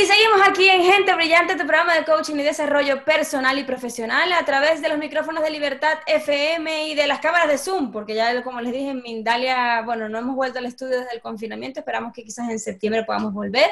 Y seguimos aquí en Gente Brillante, tu programa de coaching y desarrollo personal y profesional a través de los micrófonos de Libertad FM y de las cámaras de Zoom, porque ya como les dije en Mindalia, bueno, no hemos vuelto al estudio desde el confinamiento, esperamos que quizás en septiembre podamos volver.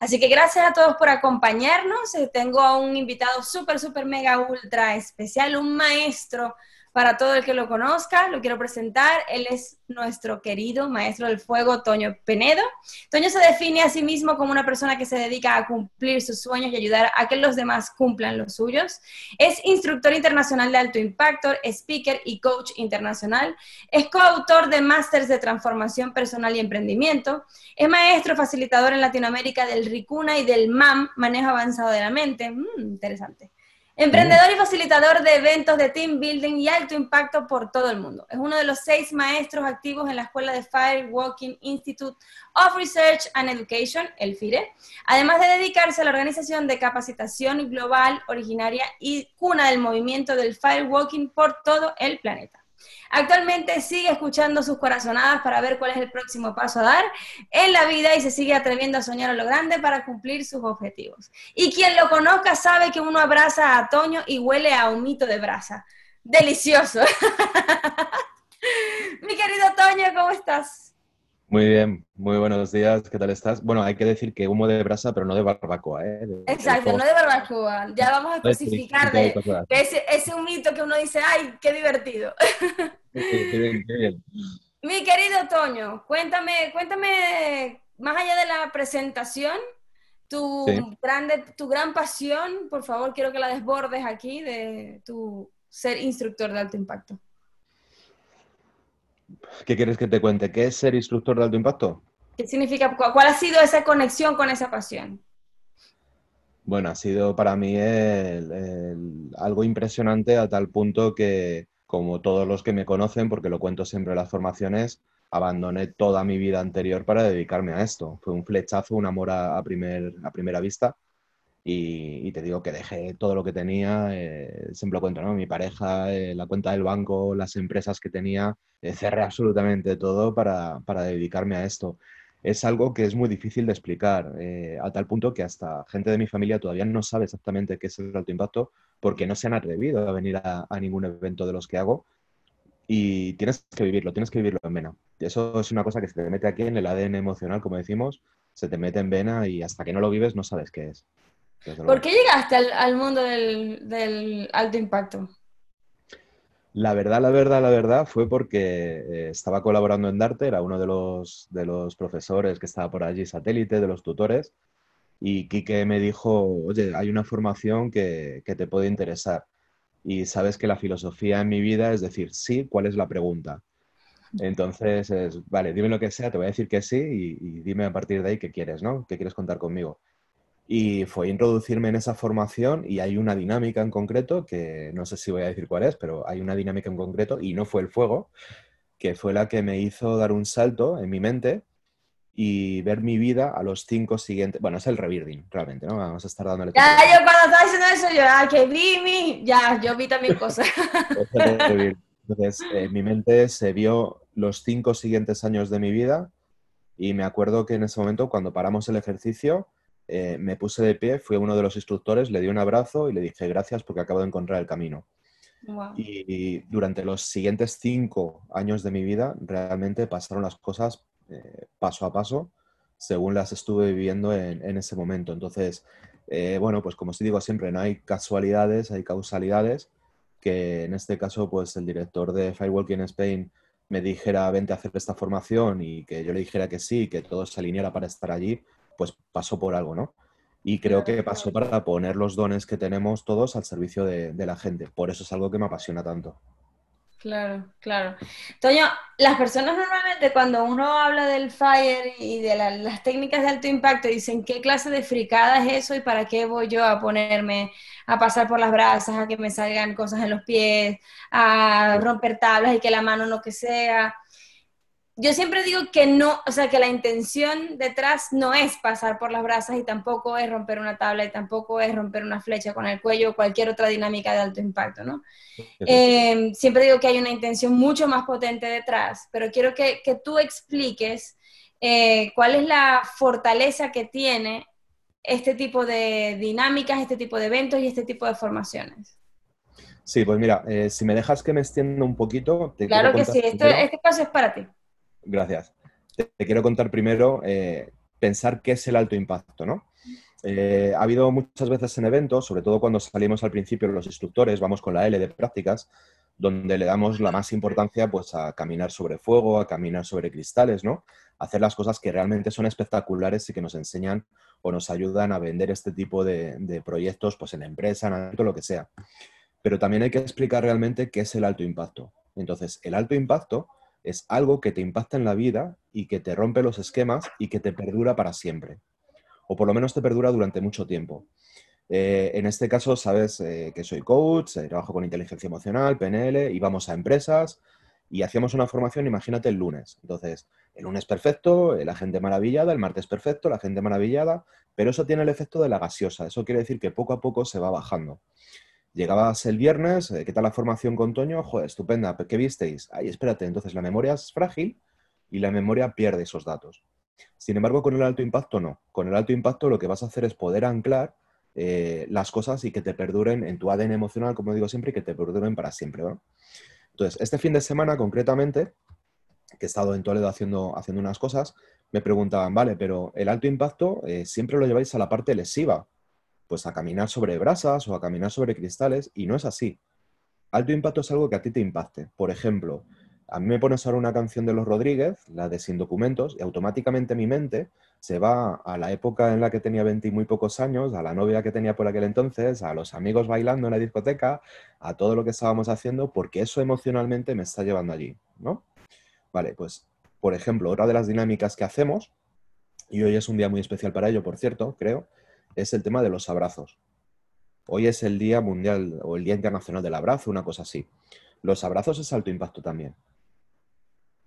Así que gracias a todos por acompañarnos. Tengo a un invitado súper, súper, mega, ultra especial, un maestro para todo el que lo conozca, lo quiero presentar. Él es nuestro querido maestro del fuego, Toño Penedo. Toño se define a sí mismo como una persona que se dedica a cumplir sus sueños y ayudar a que los demás cumplan los suyos. Es instructor internacional de alto impacto, speaker y coach internacional. Es coautor de másters de transformación personal y emprendimiento. Es maestro facilitador en Latinoamérica del RICUNA y del MAM, Manejo Avanzado de la Mente. Mm, interesante. Emprendedor y facilitador de eventos de team building y alto impacto por todo el mundo. Es uno de los seis maestros activos en la escuela de Firewalking Institute of Research and Education, el FIRE, además de dedicarse a la organización de capacitación global originaria y cuna del movimiento del Firewalking por todo el planeta. Actualmente sigue escuchando sus corazonadas para ver cuál es el próximo paso a dar en la vida y se sigue atreviendo a soñar a lo grande para cumplir sus objetivos. Y quien lo conozca sabe que uno abraza a Toño y huele a humito de brasa. Delicioso. Mi querido Toño, ¿cómo estás? Muy bien, muy buenos días, ¿qué tal estás? Bueno, hay que decir que humo de brasa, pero no de barbacoa, ¿eh? Exacto, no de barbacoa. Ya vamos a especificar de, ese, ese humito que uno dice, ¡ay, qué divertido! qué bien, qué bien. Mi querido Toño, cuéntame, cuéntame, más allá de la presentación, tu, grande, tu gran pasión, por favor, quiero que la desbordes aquí de tu ser instructor de alto impacto. ¿Qué quieres que te cuente? ¿Qué es ser instructor de alto impacto? ¿Qué significa? ¿Cuál ha sido esa conexión con esa pasión? Bueno, ha sido para mí algo impresionante a tal punto que, como todos los que me conocen, porque lo cuento siempre en las formaciones, abandoné toda mi vida anterior para dedicarme a esto. Fue un flechazo, un amor a, primer, a primera vista y, te digo que dejé todo lo que tenía, eh, siempre lo cuento, ¿no? Mi pareja, eh, la cuenta del banco, las empresas que tenía, eh, cerré absolutamente todo para, para, dedicarme a esto. Es algo que es muy difícil de explicar, a tal punto que hasta gente de mi familia todavía no sabe exactamente qué es el alto impacto porque no se han atrevido a venir a, a ningún evento de los que hago y tienes que vivirlo, tienes que vivirlo en vena. Eso es una cosa que se te mete aquí en el ADN emocional, como decimos, se te mete en vena y hasta que no lo vives no sabes qué es. ¿Por qué llegaste al, mundo del, alto impacto? La verdad, la verdad, la verdad fue porque eh, estaba colaborando en Darte, era uno de los, de los profesores que estaba por allí, satélite, de los tutores, y Quique me dijo, oye, hay una formación que, te puede interesar. Y sabes que la filosofía en mi vida es decir, sí, ¿cuál es la pregunta? Entonces, es, vale, dime lo que sea, te voy a decir que sí y, y, dime a partir de ahí qué quieres, ¿no? ¿Qué quieres contar conmigo? Y fue introducirme en esa formación y hay una dinámica en concreto, que no sé si voy a decir cuál es, pero hay una dinámica en concreto y no fue el fuego, que fue la que me hizo dar un salto en mi mente y ver mi vida a los cinco siguientes. Bueno, es el rebirding, realmente, ¿no? Vamos a estar dándole. Ya, yo cuando estaba diciendo eso, yo, ah, que vi mi. Ya, yo vi también cosas. Entonces, en mi mente se vio los cinco siguientes años de mi vida y me acuerdo que en ese momento, cuando paramos el ejercicio, eh, me puse de pie, fui a uno de los instructores, le di un abrazo y le dije gracias porque acabo de encontrar el camino. Y, durante los siguientes cinco años de mi vida realmente pasaron las cosas eh, paso a paso según las estuve viviendo en, ese momento. Entonces, eh, bueno, pues como os digo siempre, no hay casualidades, hay causalidades, que en este caso, pues el director de Firewalking Spain me dijera, vente a hacer esta formación y que yo le dijera que sí, que todo se alineara para estar allí, pues pasó por algo, ¿no? Y creo que pasó para poner los dones que tenemos todos al servicio de, la gente. Por eso es algo que me apasiona tanto. Claro, claro. Toño, las personas normalmente cuando uno habla del FIRE y de las técnicas de alto impacto dicen, ¿qué clase de fricada es eso y para qué voy yo a ponerme a pasar por las brasas, a que me salgan cosas en los pies, a romper tablas y que la mano no que sea? Yo siempre digo que no, o sea, que la intención detrás no es pasar por las brasas y tampoco es romper una tabla y tampoco es romper una flecha con el cuello o cualquier otra dinámica de alto impacto, ¿no? Eh, siempre digo que hay una intención mucho más potente detrás, pero quiero que, tú expliques eh, cuál es la fortaleza que tiene este tipo de dinámicas, este tipo de eventos y este tipo de formaciones. Sí, pues mira, eh, si me dejas que me extienda un poquito... Te claro que sí, este paso es para ti. Gracias. Te, quiero contar primero eh, pensar qué es el alto impacto, ¿no? Eh, ha habido muchas veces en eventos, sobre todo cuando salimos al principio los instructores, vamos con la L de prácticas, donde le damos la más importancia pues, a caminar sobre fuego, a caminar sobre cristales, ¿no? hacer las cosas que realmente son espectaculares y que nos enseñan o nos ayudan a vender este tipo de, proyectos pues, en empresa, en lo que sea. Pero también hay que explicar realmente qué es el alto impacto. Entonces, el alto impacto es algo que te impacta en la vida y que te rompe los esquemas y que te perdura para siempre. O por lo menos te perdura durante mucho tiempo. Eh, en este caso, sabes eh, que soy coach, eh, trabajo con inteligencia emocional, PNL, y vamos a empresas y hacíamos una formación, imagínate, el lunes. Entonces, el lunes perfecto, la gente maravillada, el martes perfecto, la gente maravillada, pero eso tiene el efecto de la gaseosa. Eso quiere decir que poco a poco se va bajando. Llegabas el viernes, ¿qué tal la formación con Toño? Joder, estupenda, ¿qué visteis? Ay, espérate, entonces la memoria es frágil y la memoria pierde esos datos. Sin embargo, con el alto impacto no. Con el alto impacto lo que vas a hacer es poder anclar eh, las cosas y que te perduren en tu ADN emocional, como digo siempre, y que te perduren para siempre. Entonces, este fin de semana concretamente, que he estado en Toledo haciendo, haciendo unas cosas, me preguntaban, vale, pero el alto impacto eh, siempre lo lleváis a la parte lesiva, pues a caminar sobre brasas o a caminar sobre cristales, y no es así. Alto impacto es algo que a ti te impacte. Por ejemplo, a mí me pones ahora una canción de los Rodríguez, la de Sin Documentos, y automáticamente mi mente se va a la época en la que tenía 20 y muy pocos años, a la novia que tenía por aquel entonces, a los amigos bailando en la discoteca, a todo lo que estábamos haciendo, porque eso emocionalmente me está llevando allí, ¿no? Vale, pues, por ejemplo, otra de las dinámicas que hacemos, y hoy es un día muy especial para ello, por cierto, creo, es el tema de los abrazos. Hoy es el Día Mundial o el Día Internacional del Abrazo, una cosa así. Los abrazos es alto impacto también.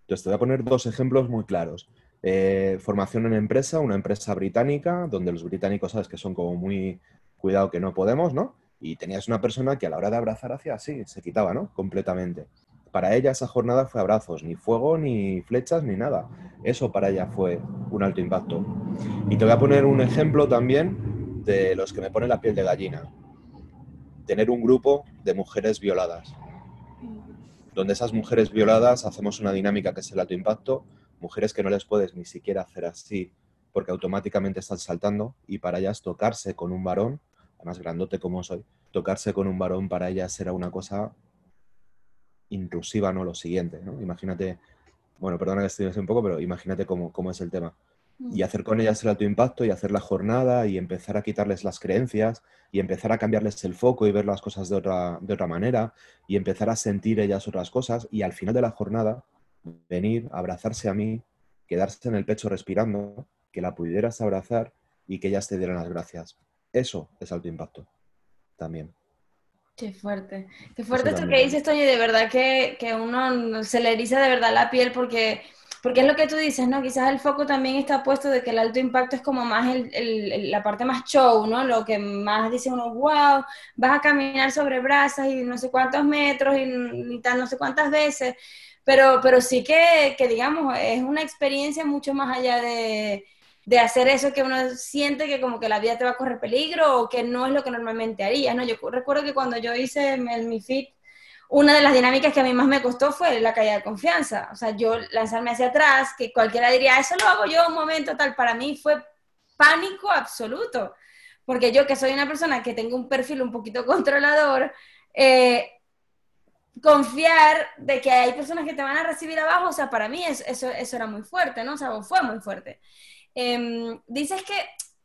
Entonces, te voy a poner dos ejemplos muy claros. Eh, formación en empresa, una empresa británica, donde los británicos sabes que son como muy cuidado que no podemos, ¿no? Y tenías una persona que a la hora de abrazar hacía así, se quitaba, ¿no? Completamente. Para ella esa jornada fue abrazos, ni fuego, ni flechas, ni nada. Eso para ella fue un alto impacto. Y te voy a poner un ejemplo también de los que me ponen la piel de gallina. Tener un grupo de mujeres violadas donde esas mujeres violadas hacemos una dinámica que es el alto impacto, mujeres que no les puedes ni siquiera hacer así porque automáticamente están saltando y para ellas tocarse con un varón, además grandote como soy, tocarse con un varón para ellas será una cosa intrusiva, ¿no? Lo siguiente, ¿no? Imagínate, bueno, perdona que estoy un poco, pero imagínate cómo, cómo es el tema y hacer con ellas el alto impacto y hacer la jornada y empezar a quitarles las creencias y empezar a cambiarles el foco y ver las cosas de otra, de otra manera y empezar a sentir ellas otras cosas y al final de la jornada venir, abrazarse a mí, quedarse en el pecho respirando, que la pudieras abrazar y que ellas te dieran las gracias. Eso es alto impacto también. Qué fuerte. Qué fuerte esto que dices, Toño, de verdad que, que uno se le eriza de verdad la piel porque porque es lo que tú dices, ¿no? Quizás el foco también está puesto de que el alto impacto es como más el, la parte más show, ¿no? Lo que más dice uno, wow, vas a caminar sobre brasas y no sé cuántos metros y, y tal, no sé cuántas veces. Pero, pero sí que, que, digamos, es una experiencia mucho más allá de, de hacer eso que uno siente que como que la vida te va a correr peligro o que no es lo que normalmente harías, ¿no? Yo recuerdo que cuando yo hice mi fit una de las dinámicas que a mí más me costó fue la caída de confianza. O sea, yo lanzarme hacia atrás, que cualquiera diría, eso lo hago yo un momento tal, para mí fue pánico absoluto. Porque yo que soy una persona que tengo un perfil un poquito controlador, eh, confiar de que hay personas que te van a recibir abajo, o sea, para mí eso, eso, era muy fuerte, ¿no? O sea, fue muy fuerte. Em, dices que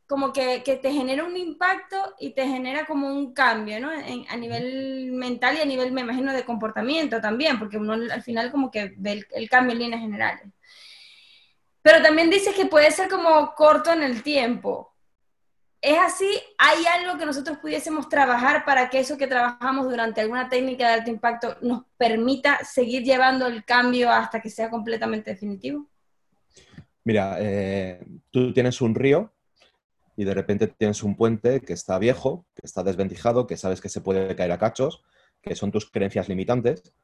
como que, te genera un impacto y te genera como un cambio, ¿no? a nivel mental y a nivel, me imagino, de comportamiento también, porque uno al final como que ve el, cambio en líneas generales. Pero también dices que puede ser como corto en el tiempo. ¿Es así? ¿Hay algo que nosotros pudiésemos trabajar para que eso que trabajamos durante alguna técnica de alto impacto nos permita seguir llevando el cambio hasta que sea completamente definitivo? Mira, eh, tú tienes un río y de repente tienes un puente que está viejo, que está desvencijado, que sabes que se puede caer a cachos, que son tus creencias limitantes,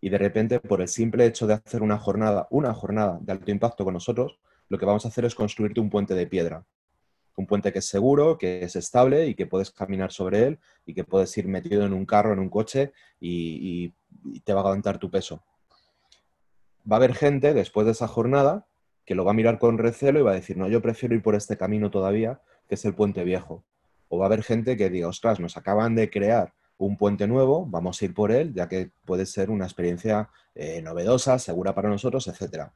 y de repente por el simple hecho de hacer una jornada, una jornada de alto impacto con nosotros, lo que vamos a hacer es construirte un puente de piedra. Un puente que es seguro, que es estable y que puedes caminar sobre él y que puedes ir metido en un carro, en un coche y, y te va a aguantar tu peso. Va a haber gente después de esa jornada que lo va a mirar con recelo y va a decir, no, yo prefiero ir por este camino todavía, que es el puente viejo. O va a haber gente que diga, ostras, nos acaban de crear un puente nuevo, vamos a ir por él, ya que puede ser una experiencia eh, novedosa, segura para nosotros, etc.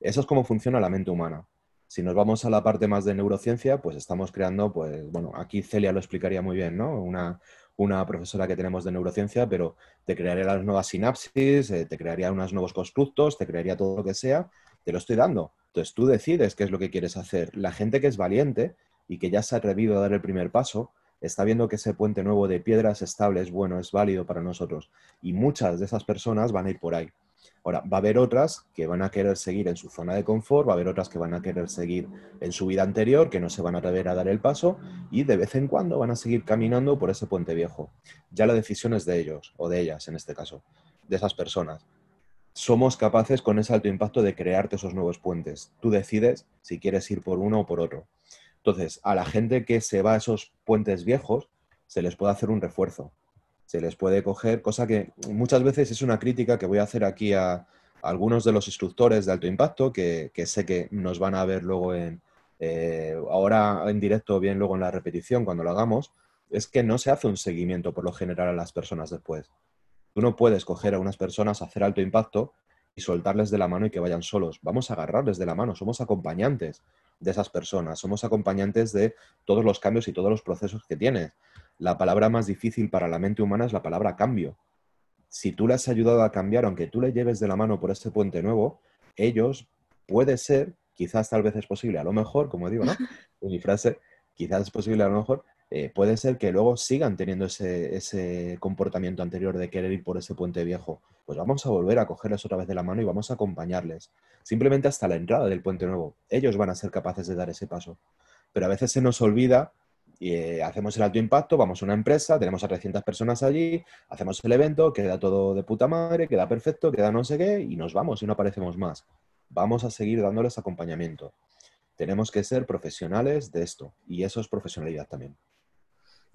Eso es cómo funciona la mente humana. Si nos vamos a la parte más de neurociencia, pues estamos creando, pues, bueno, aquí Celia lo explicaría muy bien, ¿no? Una, una profesora que tenemos de neurociencia, pero te crearía las nuevas sinapsis, eh, te crearía unos nuevos constructos, te crearía todo lo que sea, te lo estoy dando. Entonces tú decides qué es lo que quieres hacer. La gente que es valiente y que ya se ha atrevido a dar el primer paso, está viendo que ese puente nuevo de piedras estable es bueno, es válido para nosotros. Y muchas de esas personas van a ir por ahí. Ahora, va a haber otras que van a querer seguir en su zona de confort, va a haber otras que van a querer seguir en su vida anterior, que no se van a atrever a dar el paso y de vez en cuando van a seguir caminando por ese puente viejo. Ya la decisión es de ellos, o de ellas en este caso, de esas personas. Somos capaces con ese alto impacto de crearte esos nuevos puentes. Tú decides si quieres ir por uno o por otro. Entonces, a la gente que se va a esos puentes viejos, se les puede hacer un refuerzo. Se les puede coger, cosa que muchas veces es una crítica que voy a hacer aquí a, algunos de los instructores de alto impacto, que, sé que nos van a ver luego en, eh, ahora en directo, bien luego en la repetición, cuando lo hagamos, es que no se hace un seguimiento por lo general a las personas después. Tú no puedes coger a unas personas, hacer alto impacto y soltarles de la mano y que vayan solos. Vamos a agarrarles de la mano, somos acompañantes de esas personas, somos acompañantes de todos los cambios y todos los procesos que tienes. La palabra más difícil para la mente humana es la palabra cambio. Si tú le has ayudado a cambiar, aunque tú le lleves de la mano por este puente nuevo, ellos puede ser, quizás tal vez es posible, a lo mejor, como digo, ¿no? En mi frase, quizás es posible a lo mejor, eh, puede ser que luego sigan teniendo ese, comportamiento anterior de querer ir por ese puente viejo. Pues vamos a volver a cogerles otra vez de la mano y vamos a acompañarles. Simplemente hasta la entrada del puente nuevo. Ellos van a ser capaces de dar ese paso. Pero a veces se nos olvida y eh, hacemos el alto impacto, vamos a una empresa, tenemos a 300 personas allí, hacemos el evento, queda todo de puta madre, queda perfecto, queda no sé qué, y nos vamos y no aparecemos más. Vamos a seguir dándoles acompañamiento. Tenemos que ser profesionales de esto, y eso es profesionalidad también.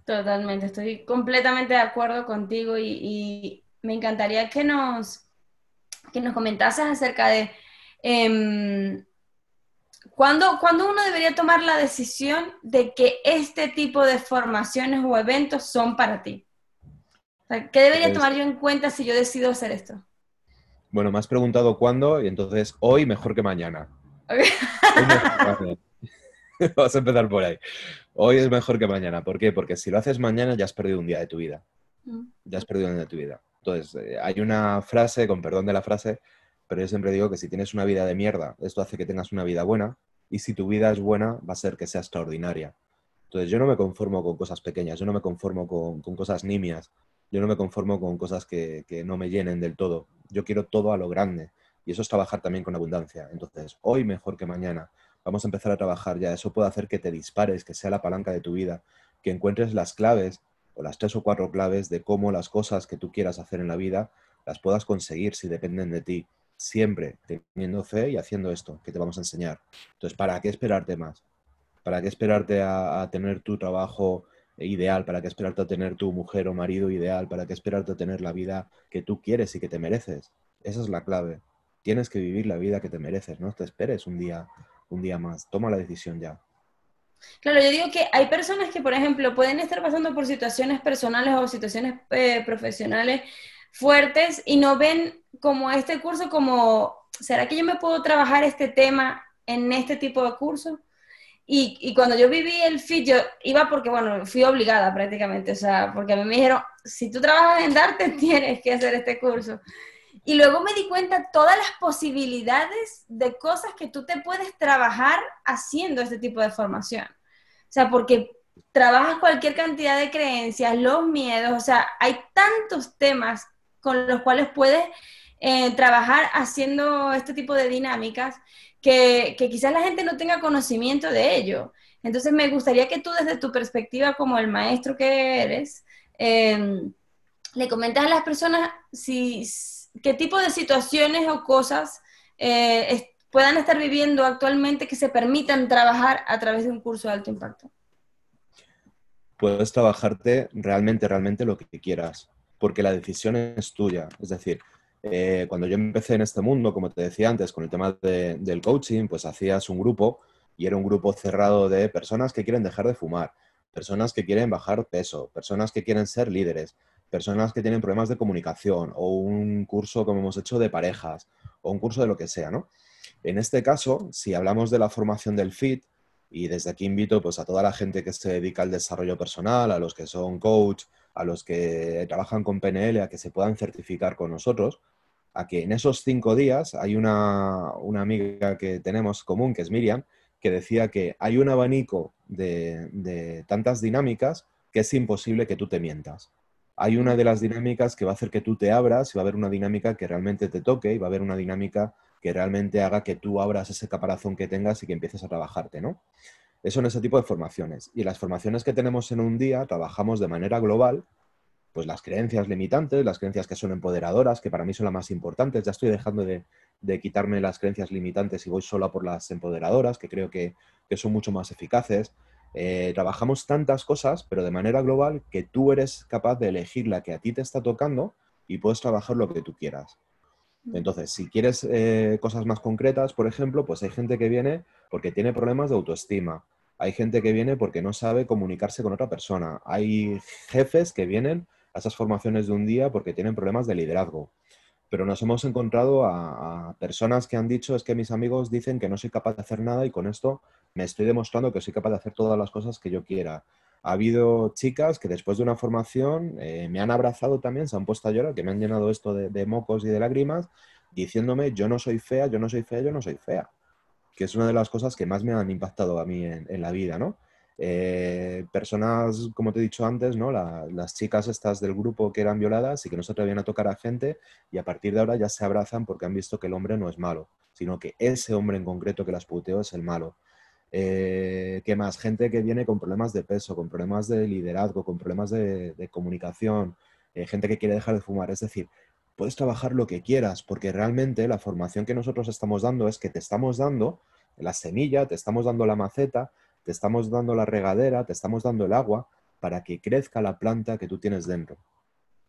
Totalmente, estoy completamente de acuerdo contigo y, me encantaría que nos, que nos comentases acerca de eh, ¿cuándo, uno debería tomar la decisión de que este tipo de formaciones o eventos son para ti. ¿Qué debería pues tomar yo en cuenta si yo decido hacer esto? Bueno, me has preguntado cuándo y entonces hoy mejor que mañana. Vamos a empezar por ahí. Hoy es mejor que mañana. ¿Por qué? Porque si lo haces mañana ya has perdido un día de tu vida. Mm. Ya has perdido un día de tu vida. Entonces, eh, hay una frase, con perdón de la frase, pero yo siempre digo que si tienes una vida de mierda, esto hace que tengas una vida buena. Y si tu vida es buena, va a ser que sea extraordinaria. Entonces, yo no me conformo con cosas pequeñas, yo no me conformo con, cosas nimias, yo no me conformo con cosas que, que no me llenen del todo. Yo quiero todo a lo grande. Y eso es trabajar también con abundancia. Entonces, hoy mejor que mañana vamos a empezar a trabajar ya. Eso puede hacer que te dispares, que sea la palanca de tu vida, que encuentres las claves o las tres o cuatro claves de cómo las cosas que tú quieras hacer en la vida las puedas conseguir si dependen de ti. Siempre teniendo fe y haciendo esto que te vamos a enseñar. Entonces, ¿para qué esperarte más? ¿Para qué esperarte a, tener tu trabajo ideal? ¿Para qué esperarte a tener tu mujer o marido ideal? ¿Para qué esperarte a tener la vida que tú quieres y que te mereces? Esa es la clave. Tienes que vivir la vida que te mereces, no te esperes un día un día más. Toma la decisión ya. Claro, yo digo que hay personas que, por ejemplo, pueden estar pasando por situaciones personales o situaciones eh, profesionales fuertes y no ven como este curso como, ¿será que yo me puedo trabajar este tema en este tipo de curso? Y, y, cuando yo viví el FIT, yo iba porque, bueno, fui obligada prácticamente, o sea, porque a mí me dijeron, si tú trabajas en Darte, tienes que hacer este curso. Y luego me di cuenta todas las posibilidades de cosas que tú te puedes trabajar haciendo este tipo de formación. O sea, porque trabajas cualquier cantidad de creencias, los miedos, o sea, hay tantos temas con los cuales puedes eh, trabajar haciendo este tipo de dinámicas que, quizás la gente no tenga conocimiento de ello. Entonces me gustaría que tú desde tu perspectiva como el maestro que eres, eh, le comentas a las personas si qué tipo de situaciones o cosas eh, puedan estar viviendo actualmente que se permitan trabajar a través de un curso de alto impacto? Puedes trabajarte realmente, realmente lo que quieras, porque la decisión es tuya. Es decir, eh, cuando yo empecé en este mundo, como te decía antes, con el tema del coaching, pues hacías un grupo y era un grupo cerrado de personas que quieren dejar de fumar, personas que quieren bajar peso, personas que quieren ser líderes, personas que tienen problemas de comunicación o un curso como hemos hecho de parejas o un curso de lo que sea, ¿no? En este caso, si hablamos de la formación del FIT, y desde aquí invito pues, a toda la gente que se dedica al desarrollo personal, a los que son coach, a los que trabajan con PNL, a que se puedan certificar con nosotros, a que en esos cinco días hay una, amiga que tenemos común, que es Miriam, que decía que hay un abanico de, tantas dinámicas que es imposible que tú te mientas. Hay una de las dinámicas que va a hacer que tú te abras y va a haber una dinámica que realmente te toque y va a haber una dinámica que realmente haga que tú abras ese caparazón que tengas y que empieces a trabajarte, ¿no? Eso en ese tipo de formaciones. Y las formaciones que tenemos en un día trabajamos de manera global pues las creencias limitantes, las creencias que son empoderadoras, que para mí son las más importantes. Ya estoy dejando de, quitarme las creencias limitantes y voy solo por las empoderadoras, que creo que, son mucho más eficaces. Eh, trabajamos tantas cosas, pero de manera global, que tú eres capaz de elegir la que a ti te está tocando y puedes trabajar lo que tú quieras. Mm. Entonces, si quieres eh, cosas más concretas, por ejemplo, pues hay gente que viene porque tiene problemas de autoestima. Hay gente que viene porque no sabe comunicarse con otra persona. Hay jefes que vienen a esas formaciones de un día porque tienen problemas de liderazgo. Pero nos hemos encontrado a, personas que han dicho es que mis amigos dicen que no soy capaz de hacer nada y con esto me estoy demostrando que soy capaz de hacer todas las cosas que yo quiera. Ha habido chicas que después de una formación eh, me han abrazado también, se han puesto a llorar, que me han llenado esto de, mocos y de lágrimas, diciéndome yo no soy fea, yo no soy fea, yo no soy fea. Que es una de las cosas que más me han impactado a mí en, en la vida, ¿no? Eh, personas, como te he dicho antes, ¿no? las chicas estas del grupo que eran violadas y que no se atrevían a tocar a gente y a partir de ahora ya se abrazan porque han visto que el hombre no es malo, sino que ese hombre en concreto que las puteó es el malo. Eh, ¿Qué más? Gente que viene con problemas de peso, con problemas de liderazgo, con problemas de, comunicación, eh, gente que quiere dejar de fumar. Es decir, puedes trabajar lo que quieras porque realmente la formación que nosotros estamos dando es que te estamos dando la semilla, te estamos dando la maceta te estamos dando la regadera, te estamos dando el agua para que crezca la planta que tú tienes dentro.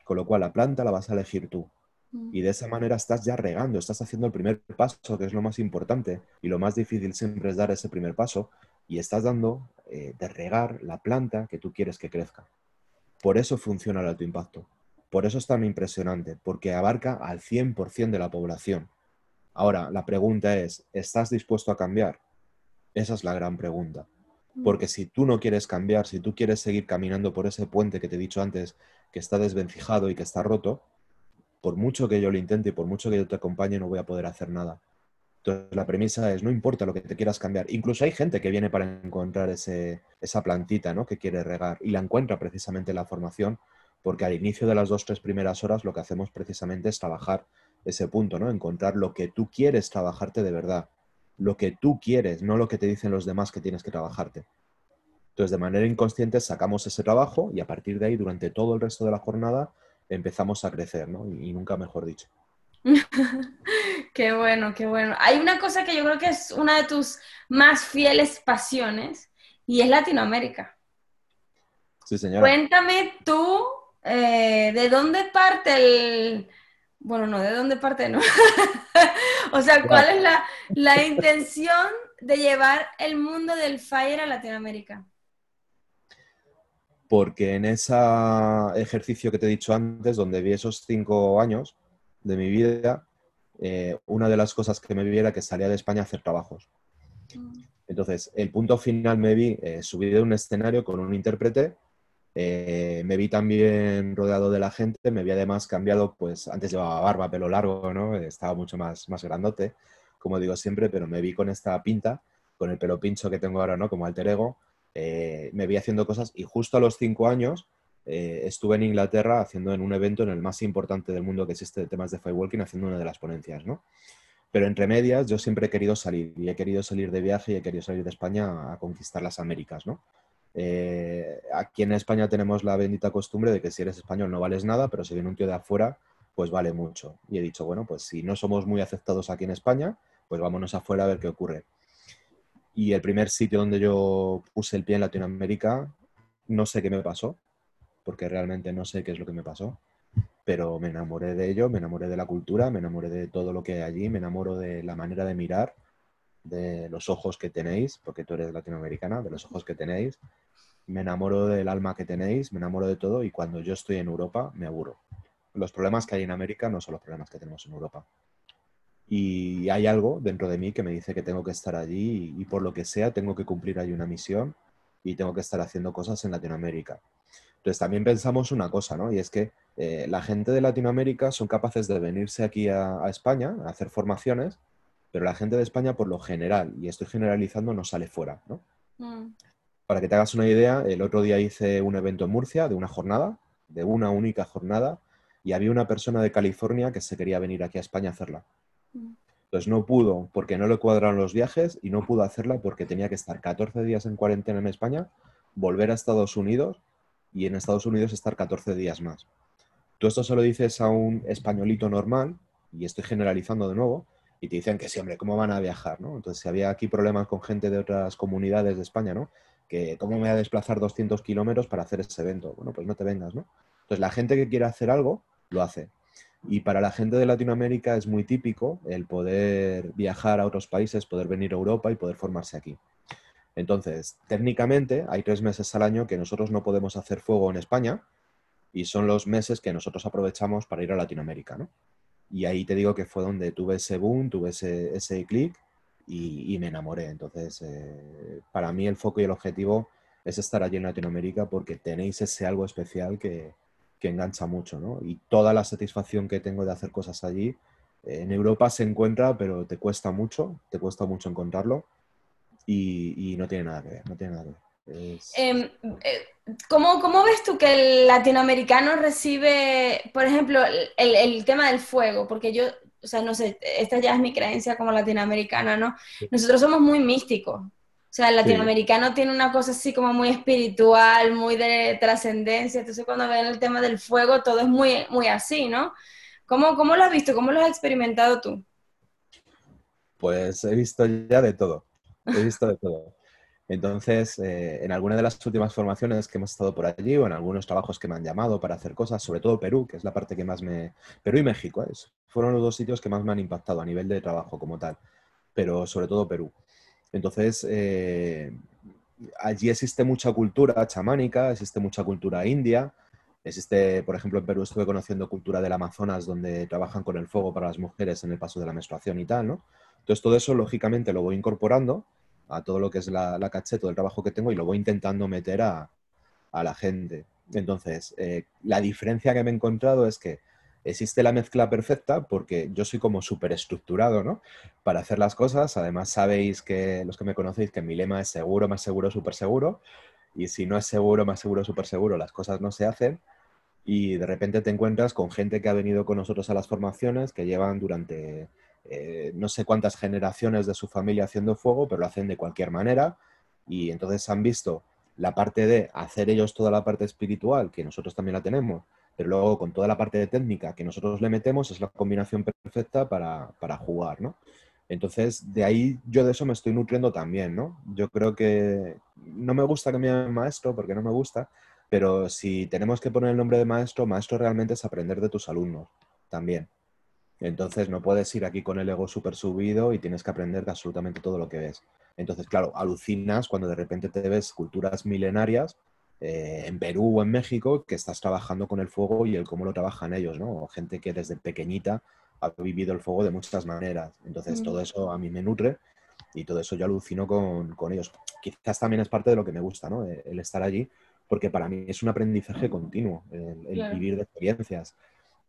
Con lo cual la planta la vas a elegir tú. Mm. Y de esa manera estás ya regando, estás haciendo el primer paso, que es lo más importante. Y lo más difícil siempre es dar ese primer paso. Y estás dando eh, de regar la planta que tú quieres que crezca. Por eso funciona el alto impacto. Por eso es tan impresionante, porque abarca al 100% de la población. Ahora, la pregunta es, ¿estás dispuesto a cambiar? Esa es la gran pregunta. Porque si tú no quieres cambiar, si tú quieres seguir caminando por ese puente que te he dicho antes, que está desvencijado y que está roto, por mucho que yo lo intente y por mucho que yo te acompañe, no voy a poder hacer nada. Entonces, la premisa es, no importa lo que te quieras cambiar. Incluso hay gente que viene para encontrar ese, esa plantita ¿no? que quiere regar y la encuentra precisamente en la formación, porque al inicio de las dos, tres primeras horas lo que hacemos precisamente es trabajar ese punto, ¿no? encontrar lo que tú quieres trabajarte de verdad lo que tú quieres, no lo que te dicen los demás que tienes que trabajarte. Entonces, de manera inconsciente sacamos ese trabajo y a partir de ahí, durante todo el resto de la jornada, empezamos a crecer, ¿no? Y, nunca mejor dicho. qué bueno, qué bueno. Hay una cosa que yo creo que es una de tus más fieles pasiones y es Latinoamérica. Sí, señora. Cuéntame tú, eh, ¿de dónde parte el, bueno, no, ¿de dónde parte? No. o sea, ¿cuál es la, intención de llevar el mundo del FIRE a Latinoamérica? Porque en ese ejercicio que te he dicho antes, donde vi esos cinco años de mi vida, eh, una de las cosas que me vi era que salía de España a hacer trabajos. Mm. Entonces, el punto final me vi eh, subido de un escenario con un intérprete eh, me vi también rodeado de la gente, me vi además cambiado, pues antes llevaba barba, pelo largo, ¿no? Estaba mucho más, más grandote, como digo siempre, pero me vi con esta pinta, con el pelo pincho que tengo ahora, ¿no? Como alter ego, eh, me vi haciendo cosas y justo a los cinco años eh, estuve en Inglaterra haciendo en un evento en el más importante del mundo que existe de temas de firewalking, haciendo una de las ponencias, ¿no? Pero entre medias yo siempre he querido salir y he querido salir de viaje y he querido salir de España a conquistar las Américas, ¿no? Eh, aquí en España tenemos la bendita costumbre de que si eres español no vales nada, pero si viene un tío de afuera, pues vale mucho. Y he dicho, bueno, pues si no somos muy aceptados aquí en España, pues vámonos afuera a ver qué ocurre. Y el primer sitio donde yo puse el pie en Latinoamérica, no sé qué me pasó, porque realmente no sé qué es lo que me pasó, pero me enamoré de ello, me enamoré de la cultura, me enamoré de todo lo que hay allí, me enamoro de la manera de mirar, de los ojos que tenéis, porque tú eres latinoamericana, de los ojos que tenéis, me enamoro del alma que tenéis, me enamoro de todo y cuando yo estoy en Europa me aburro. Los problemas que hay en América no son los problemas que tenemos en Europa. Y hay algo dentro de mí que me dice que tengo que estar allí y, por lo que sea tengo que cumplir ahí una misión y tengo que estar haciendo cosas en Latinoamérica. Entonces también pensamos una cosa, ¿no? Y es que eh, la gente de Latinoamérica son capaces de venirse aquí a, España a hacer formaciones, pero la gente de España por lo general, y estoy generalizando, no sale fuera, ¿no? Mm. Para que te hagas una idea, el otro día hice un evento en Murcia de una jornada, de una única jornada, y había una persona de California que se quería venir aquí a España a hacerla. Mm. Entonces no pudo porque no le cuadraron los viajes y no pudo hacerla porque tenía que estar 14 días en cuarentena en España, volver a Estados Unidos y en Estados Unidos estar 14 días más. Tú esto se lo dices a un españolito normal, y estoy generalizando de nuevo, y te dicen que sí, hombre, ¿cómo van a viajar? ¿no? Entonces, si había aquí problemas con gente de otras comunidades de España, ¿no? Que cómo me voy a desplazar 200 kilómetros para hacer ese evento. Bueno, pues no te vengas, ¿no? Entonces, la gente que quiere hacer algo, lo hace. Y para la gente de Latinoamérica es muy típico el poder viajar a otros países, poder venir a Europa y poder formarse aquí. Entonces, técnicamente hay tres meses al año que nosotros no podemos hacer fuego en España y son los meses que nosotros aprovechamos para ir a Latinoamérica, ¿no? Y ahí te digo que fue donde tuve ese boom, tuve ese, ese clic y, me enamoré. Entonces, eh, para mí el foco y el objetivo es estar allí en Latinoamérica porque tenéis ese algo especial que, que engancha mucho, ¿no? Y toda la satisfacción que tengo de hacer cosas allí, eh, en Europa se encuentra, pero te cuesta mucho, te cuesta mucho encontrarlo y, no tiene nada que ver, no tiene nada. Em, eh, ¿cómo, ves tú que el latinoamericano recibe, por ejemplo, el, tema del fuego? Porque yo, o sea, no sé, esta ya es mi creencia como latinoamericana, ¿no? Nosotros somos muy místicos. O sea, el latinoamericano tiene una cosa así como muy espiritual, muy de trascendencia. Entonces, cuando ven el tema del fuego, todo es muy, muy así, ¿no? ¿Cómo, ¿Cómo lo has visto? ¿Cómo lo has experimentado tú? Pues he visto ya de todo he visto de todo. Entonces, eh, en alguna de las últimas formaciones que hemos estado por allí o en algunos trabajos que me han llamado para hacer cosas, sobre todo Perú, que es la parte que más me... Perú y México, ¿eh? fueron los dos sitios que más me han impactado a nivel de trabajo como tal, pero sobre todo Perú. Entonces, eh, allí existe mucha cultura chamánica, existe mucha cultura india, existe, por ejemplo, en Perú estuve conociendo cultura del Amazonas, donde trabajan con el fuego para las mujeres en el paso de la menstruación y tal, ¿no? Entonces, todo eso, lógicamente, lo voy incorporando a todo lo que es la, la todo el trabajo que tengo y lo voy intentando meter a, la gente. Entonces, eh, la diferencia que me he encontrado es que existe la mezcla perfecta porque yo soy como súper estructurado, ¿no? Para hacer las cosas. Además, sabéis que los que me conocéis que mi lema es seguro, más seguro, súper seguro. Y si no es seguro, más seguro, súper seguro, las cosas no se hacen. Y de repente te encuentras con gente que ha venido con nosotros a las formaciones, que llevan durante eh, no sé cuántas generaciones de su familia haciendo fuego, pero lo hacen de cualquier manera y entonces han visto la parte de hacer ellos toda la parte espiritual, que nosotros también la tenemos, pero luego con toda la parte de técnica que nosotros le metemos es la combinación perfecta para, para jugar, ¿no? Entonces, de ahí yo de eso me estoy nutriendo también, ¿no? Yo creo que no me gusta que me llamen maestro porque no me gusta, pero si tenemos que poner el nombre de maestro, maestro realmente es aprender de tus alumnos también. Entonces no puedes ir aquí con el ego súper subido y tienes que aprender de absolutamente todo lo que ves. Entonces, claro, alucinas cuando de repente te ves culturas milenarias eh, en Perú o en México que estás trabajando con el fuego y el cómo lo trabajan ellos, ¿no? Gente que desde pequeñita ha vivido el fuego de muchas maneras. Entonces, todo eso a mí me nutre y todo eso yo alucino con, ellos. Quizás también es parte de lo que me gusta, ¿no? El, estar allí, porque para mí es un aprendizaje continuo, el, vivir de experiencias.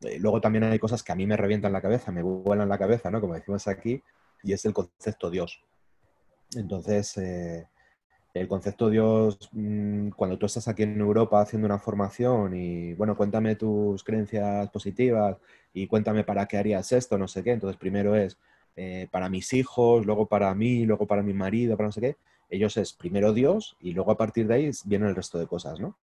Eh, luego también hay cosas que a mí me revientan la cabeza, me vuelan la cabeza, ¿no? Como decimos aquí, y es el concepto Dios. Entonces, eh, el concepto Dios, mm, cuando tú estás aquí en Europa haciendo una formación y, bueno, cuéntame tus creencias positivas y cuéntame para qué harías esto, no sé qué. Entonces, primero es eh, para mis hijos, luego para mí, luego para mi marido, para no sé qué. Ellos es primero Dios y luego a partir de ahí viene el resto de cosas, ¿no?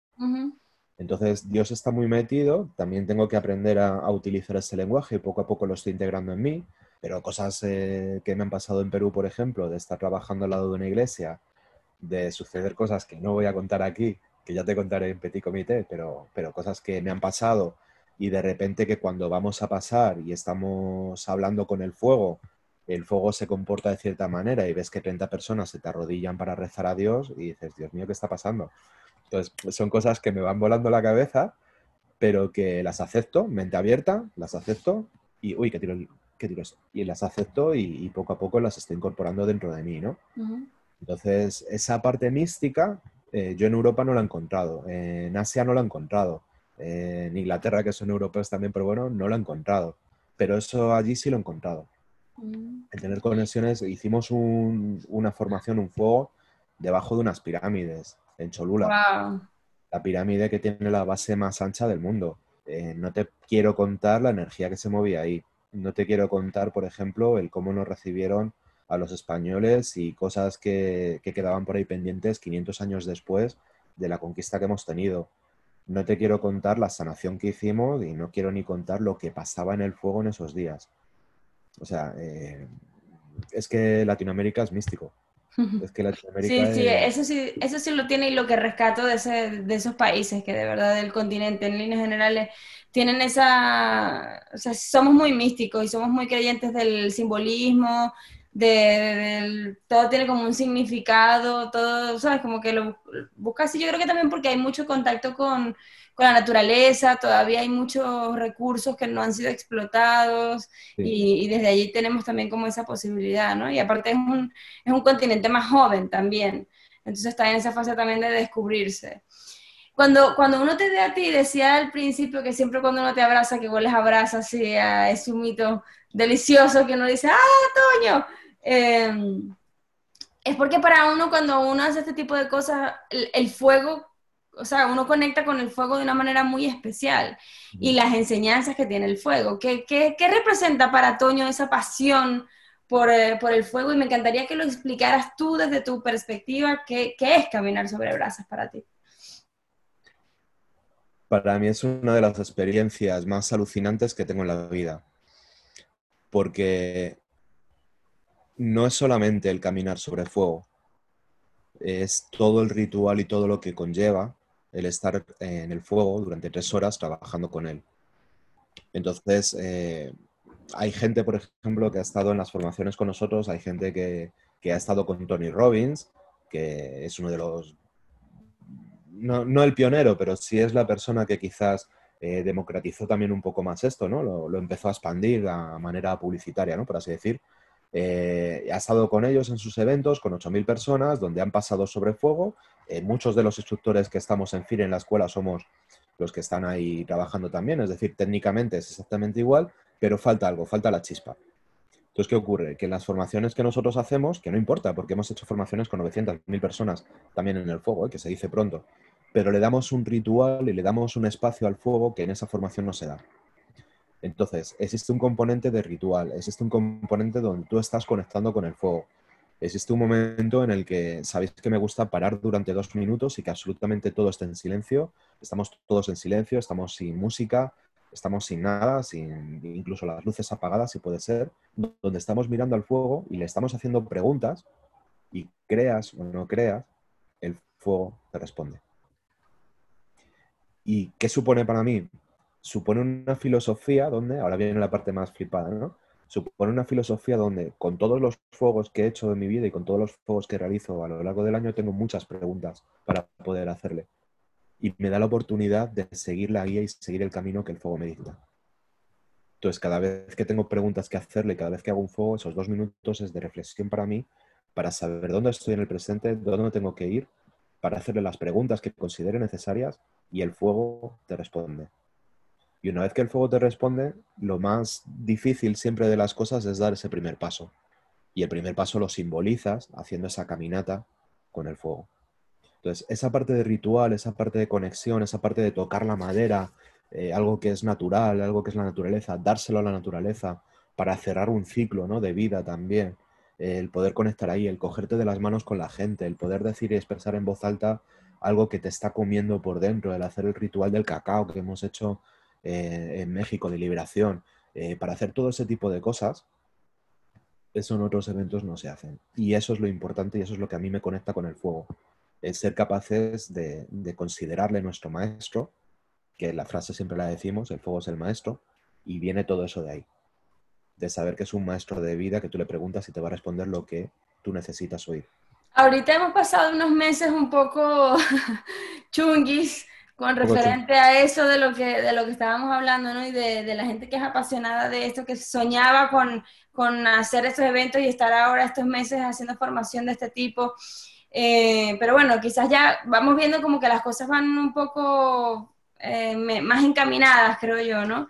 Entonces, Dios está muy metido, también tengo que aprender a, utilizar ese lenguaje y poco a poco lo estoy integrando en mí. pero cosas eh, que me han pasado en Perú, por ejemplo, de estar trabajando al lado de una iglesia, de suceder cosas que no voy a contar aquí, que ya te contaré en Petit Comité, pero, pero cosas que me han pasado y de repente que cuando vamos a pasar y estamos hablando con el fuego, el fuego se comporta de cierta manera y ves que 30 personas se te arrodillan para rezar a Dios y dices, Dios mío, ¿qué está pasando? Entonces, son cosas que me van volando la cabeza, pero que las acepto, mente abierta, las acepto y, uy, ¿qué tiro, qué tiro Y las acepto y, poco a poco las estoy incorporando dentro de mí, ¿no? Entonces, esa parte mística, eh, yo en Europa no la he encontrado, en Asia no la he encontrado, en Inglaterra, que son europeos también, pero bueno, no lo he encontrado. Pero eso allí sí lo he encontrado. Mm. En tener conexiones, hicimos una formación, un fuego, debajo de unas pirámides, en Cholula. La pirámide que tiene la base más ancha del mundo. Eh, no te quiero contar la energía que se movía ahí. No te quiero contar, por ejemplo, el cómo nos recibieron a los españoles y cosas que, que quedaban por ahí pendientes 500 años después de la conquista que hemos tenido no te quiero contar la sanación que hicimos y no quiero ni contar lo que pasaba en el fuego en esos días. O sea, eh, es que Latinoamérica es místico. Es que Latinoamérica sí, sí, eso sí, eso sí lo tiene y lo que rescato de, de esos países que de verdad del continente en líneas generales tienen esa, o sea, somos muy místicos y somos muy creyentes del simbolismo, de, todo tiene como un significado, todo, ¿sabes? Como que lo buscas y yo creo que también porque hay mucho contacto con, con la naturaleza, todavía hay muchos recursos que no han sido explotados y, y, desde allí tenemos también como esa posibilidad, ¿no? Y aparte es un, es un continente más joven también, entonces está en esa fase también de descubrirse. Cuando, cuando uno te ve a ti, decía al principio que siempre cuando uno te abraza, que vos les abrazas, así, a ese mito delicioso que uno dice, ¡ah, Toño! Em, es porque para uno cuando uno hace este tipo de cosas, el, fuego, o sea, uno conecta con el fuego de una manera muy especial y las enseñanzas que tiene el fuego. ¿Qué, qué, qué representa para Toño esa pasión por, eh, por, el fuego? Y me encantaría que lo explicaras tú desde tu perspectiva, qué, qué es caminar sobre brasas para ti. Para mí es una de las experiencias más alucinantes que tengo en la vida, porque no es solamente el caminar sobre fuego, es todo el ritual y todo lo que conlleva el estar en el fuego durante tres horas trabajando con él. Entonces, eh, hay gente, por ejemplo, que ha estado en las formaciones con nosotros, hay gente que, ha estado con Tony Robbins, que es uno de los, no, el pionero, pero sí es la persona que quizás eh, democratizó también un poco más esto, ¿no? Lo, lo, empezó a expandir a manera publicitaria, ¿no? Por así decir. Eh, ha estado con ellos en sus eventos, con 8.000 personas, donde han pasado sobre fuego. Eh, muchos de los instructores que estamos en FIR en la escuela somos los que están ahí trabajando también, es decir, técnicamente es exactamente igual, pero falta algo, falta la chispa. Entonces, ¿qué ocurre? Que en las formaciones que nosotros hacemos, que no importa, porque hemos hecho formaciones con 900.000 personas también en el fuego, ¿eh? que se dice pronto, pero le damos un ritual y le damos un espacio al fuego que en esa formación no se da. Entonces, existe un componente de ritual, existe un componente donde tú estás conectando con el fuego. Existe un momento en el que sabéis que me gusta parar durante dos minutos y que absolutamente todo esté en silencio. Estamos todos en silencio, estamos sin música, estamos sin nada, sin incluso las luces apagadas, si puede ser, donde estamos mirando al fuego y le estamos haciendo preguntas y creas o no creas, el fuego te responde. ¿Y qué supone para mí? Supone una filosofía donde, ahora viene la parte más flipada, ¿no? Supone una filosofía donde con todos los fuegos que he hecho en mi vida y con todos los fuegos que realizo a lo largo del año tengo muchas preguntas para poder hacerle. Y me da la oportunidad de seguir la guía y seguir el camino que el fuego me dicta. Entonces, cada vez que tengo preguntas que hacerle, cada vez que hago un fuego, esos dos minutos es de reflexión para mí, para saber dónde estoy en el presente, dónde tengo que ir, para hacerle las preguntas que considere necesarias y el fuego te responde. Y una vez que el fuego te responde, lo más difícil siempre de las cosas es dar ese primer paso. Y el primer paso lo simbolizas haciendo esa caminata con el fuego. Entonces, esa parte de ritual, esa parte de conexión, esa parte de tocar la madera, eh, algo que es natural, algo que es la naturaleza, dárselo a la naturaleza para cerrar un ciclo ¿no? de vida también, el poder conectar ahí, el cogerte de las manos con la gente, el poder decir y expresar en voz alta algo que te está comiendo por dentro, el hacer el ritual del cacao que hemos hecho eh, en México de liberación, eh, para hacer todo ese tipo de cosas, eso en otros eventos no se hacen. Y eso es lo importante y eso es lo que a mí me conecta con el fuego. Es ser capaces de, considerarle nuestro maestro, que la frase siempre la decimos, el fuego es el maestro, y viene todo eso de ahí. De saber que es un maestro de vida que tú le preguntas y te va a responder lo que tú necesitas oír. Ahorita hemos pasado unos meses un poco chunguis con referente a eso de lo que, de lo que estábamos hablando, ¿no? Y de, de, la gente que es apasionada de esto, que soñaba con, con, hacer estos eventos y estar ahora estos meses haciendo formación de este tipo. Eh, pero bueno, quizás ya vamos viendo como que las cosas van un poco eh, más encaminadas, creo yo, ¿no?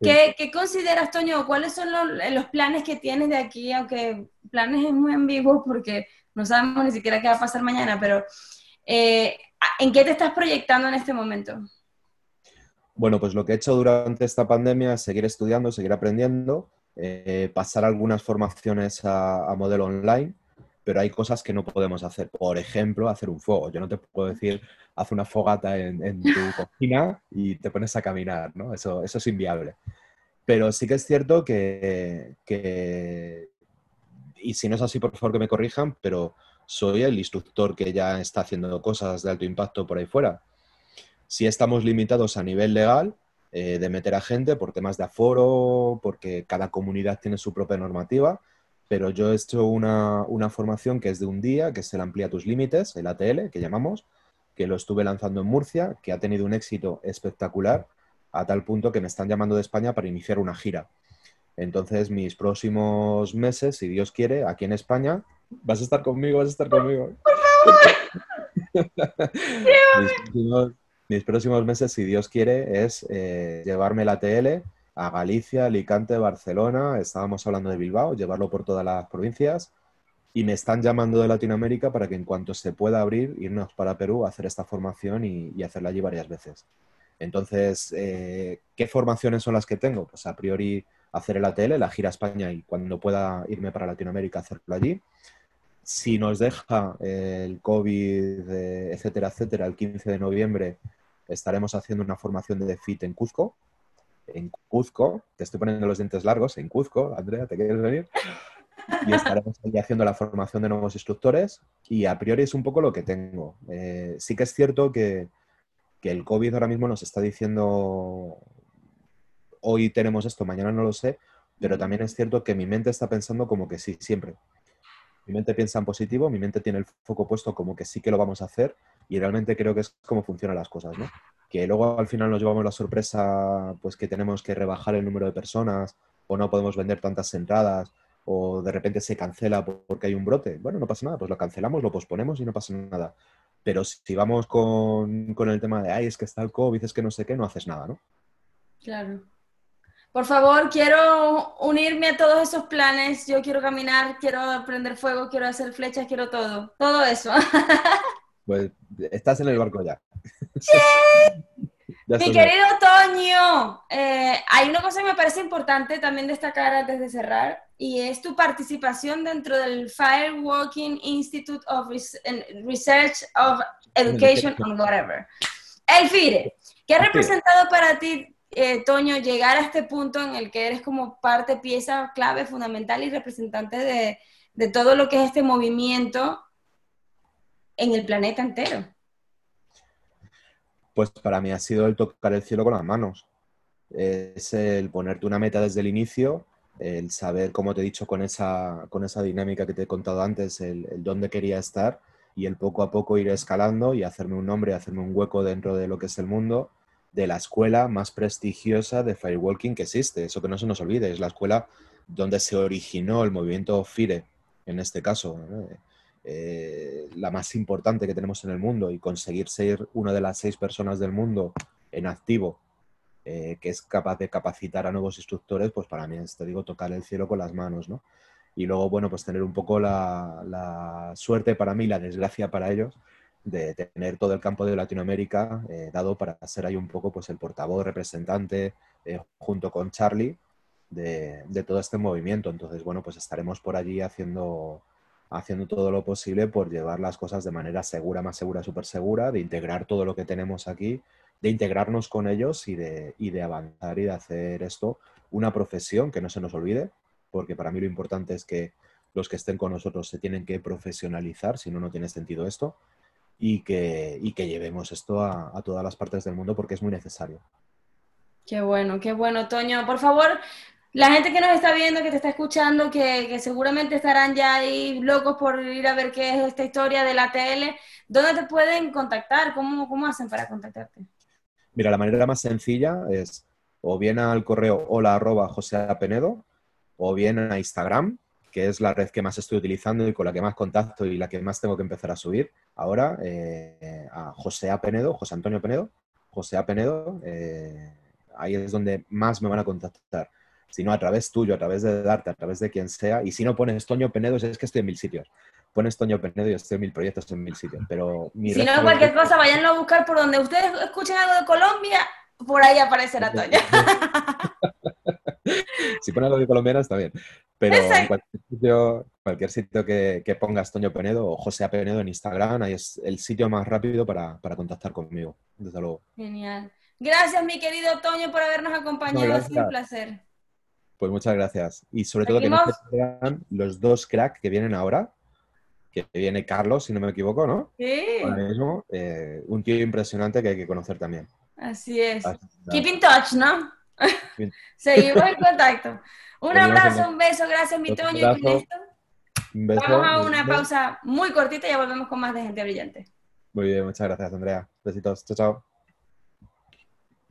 ¿Qué, ¿Qué, consideras, Toño? ¿Cuáles son los, los, planes que tienes de aquí? Aunque planes es muy ambiguo porque no sabemos ni siquiera qué va a pasar mañana, pero eh, ¿en qué te estás proyectando en este momento? Bueno, pues lo que he hecho durante esta pandemia es seguir estudiando, seguir aprendiendo, eh, pasar algunas formaciones a, modelo online, pero hay cosas que no podemos hacer. Por ejemplo, hacer un fuego. Yo no te puedo decir, haz una fogata en, tu cocina y te pones a caminar, ¿no? Eso, eso es inviable. Pero sí que es cierto que, que, y si no es así, por favor que me corrijan, pero soy el instructor que ya está haciendo cosas de alto impacto por ahí fuera. Si estamos limitados a nivel legal eh, de meter a gente por temas de aforo, porque cada comunidad tiene su propia normativa, pero yo he hecho una, una formación que es de un día, que es el Amplía tus Límites, el ATL, que llamamos, que lo estuve lanzando en Murcia, que ha tenido un éxito espectacular, a tal punto que me están llamando de España para iniciar una gira. Entonces, mis próximos meses, si Dios quiere, aquí en España, vas a estar conmigo, vas a estar conmigo. Por favor. mis, próximos, meses, si Dios quiere, es eh, llevarme la TL a Galicia, Alicante, Barcelona, estábamos hablando de Bilbao, llevarlo por todas las provincias y me están llamando de Latinoamérica para que en cuanto se pueda abrir, irnos para Perú a hacer esta formación y, hacerla allí varias veces. Entonces, eh, ¿qué formaciones son las que tengo? Pues a priori hacer el ATL, la gira a España y cuando pueda irme para Latinoamérica hacerlo allí. Si nos deja el COVID, eh, etcétera, etcétera, el 15 de noviembre estaremos haciendo una formación de FIT en Cuzco. En Cuzco, te estoy poniendo los dientes largos, en Cuzco, Andrea, ¿te quieres venir? Y estaremos ahí haciendo la formación de nuevos instructores y a priori es un poco lo que tengo. Eh, sí que es cierto que, que el COVID ahora mismo nos está diciendo hoy tenemos esto, mañana no lo sé, pero también es cierto que mi mente está pensando como que sí, siempre. Mi mente piensa en positivo, mi mente tiene el foco puesto como que sí que lo vamos a hacer y realmente creo que es como funcionan las cosas, ¿no? Que luego al final nos llevamos la sorpresa pues que tenemos que rebajar el número de personas o no podemos vender tantas entradas o de repente se cancela porque hay un brote. Bueno, no pasa nada, pues lo cancelamos, lo posponemos y no pasa nada. Pero si vamos con, con el tema de, ay, es que está el COVID, es que no sé qué, no haces nada, ¿no? Claro. Por favor, quiero unirme a todos esos planes. Yo quiero caminar, quiero prender fuego, quiero hacer flechas, quiero todo. Todo eso. Pues estás en el barco ya. Mi querido Toño, eh, hay una cosa que me parece importante también destacar antes de cerrar y es tu participación dentro del Firewalking Institute of Research of Education and whatever. El FIRE, ¿qué ha representado para ti eh, Toño, llegar a este punto en el que eres como parte, pieza clave, fundamental y representante de, todo lo que es este movimiento en el planeta entero? Pues para mí ha sido el tocar el cielo con las manos. Es el ponerte una meta desde el inicio, el saber, como te he dicho, con esa, con esa dinámica que te he contado antes, el, el dónde quería estar y el poco a poco ir escalando y hacerme un nombre, hacerme un hueco dentro de lo que es el mundo de la escuela más prestigiosa de firewalking que existe. Eso que no se nos olvide, es la escuela donde se originó el movimiento FIRE, en este caso, eh, la más importante que tenemos en el mundo y conseguir ser una de las seis personas del mundo en activo eh, que es capaz de capacitar a nuevos instructores, pues para mí es, te digo, tocar el cielo con las manos, ¿no? Y luego, bueno, pues tener un poco la, la suerte para mí, la desgracia para ellos, de tener todo el campo de Latinoamérica eh, dado para ser ahí un poco pues, el portavoz, representante, eh, junto con Charlie, de, todo este movimiento. Entonces, bueno, pues estaremos por allí haciendo, haciendo todo lo posible por llevar las cosas de manera segura, más segura, súper segura, de integrar todo lo que tenemos aquí, de integrarnos con ellos y de, y de avanzar y de hacer esto una profesión que no se nos olvide, porque para mí lo importante es que los que estén con nosotros se tienen que profesionalizar, si no, no tiene sentido esto, y que, y que llevemos esto a, a todas las partes del mundo porque es muy necesario. Qué bueno, qué bueno, Toño. Por favor, la gente que nos está viendo, que te está escuchando, que, que, seguramente estarán ya ahí locos por ir a ver qué es esta historia de la TL, ¿dónde te pueden contactar? ¿Cómo, cómo hacen para contactarte? Mira, la manera más sencilla es o bien al correo hola arroba Penedo, o bien a Instagram, que es la red que más estoy utilizando y con la que más contacto y la que más tengo que empezar a subir ahora, eh, a José A. Penedo, José Antonio Penedo, José A. Penedo, eh, ahí es donde más me van a contactar. Si no, a través tuyo, a través de Darte, a través de quien sea. Y si no pones Toño Penedo, es que estoy en mil sitios. Pones Toño Penedo y estoy en mil proyectos en mil sitios. Pero si no, cualquier cosa, vayan a buscar por donde ustedes escuchen algo de Colombia, por ahí aparecerá Toño. si pones algo de colombiana está bien. Pero en cualquier sitio, cualquier sitio que, que, pongas Toño Penedo o José Penedo en Instagram, ahí es el sitio más rápido para, para contactar conmigo, desde luego. Genial. Gracias, mi querido Toño, por habernos acompañado. es un placer. Pues muchas gracias. Y sobre todo que no se vean los dos cracks que vienen ahora, que viene Carlos, si no me equivoco, ¿no? Sí. Ahora mismo, eh, un tío impresionante que hay que conocer también. Así es. Keep in touch, ¿no? Seguimos en contacto. Un abrazo, un beso, gracias, mi Toño. Beso. Vamos a una pausa muy cortita y ya volvemos con más de Gente Brillante. Muy bien, muchas gracias, Andrea. Besitos, chao, chao.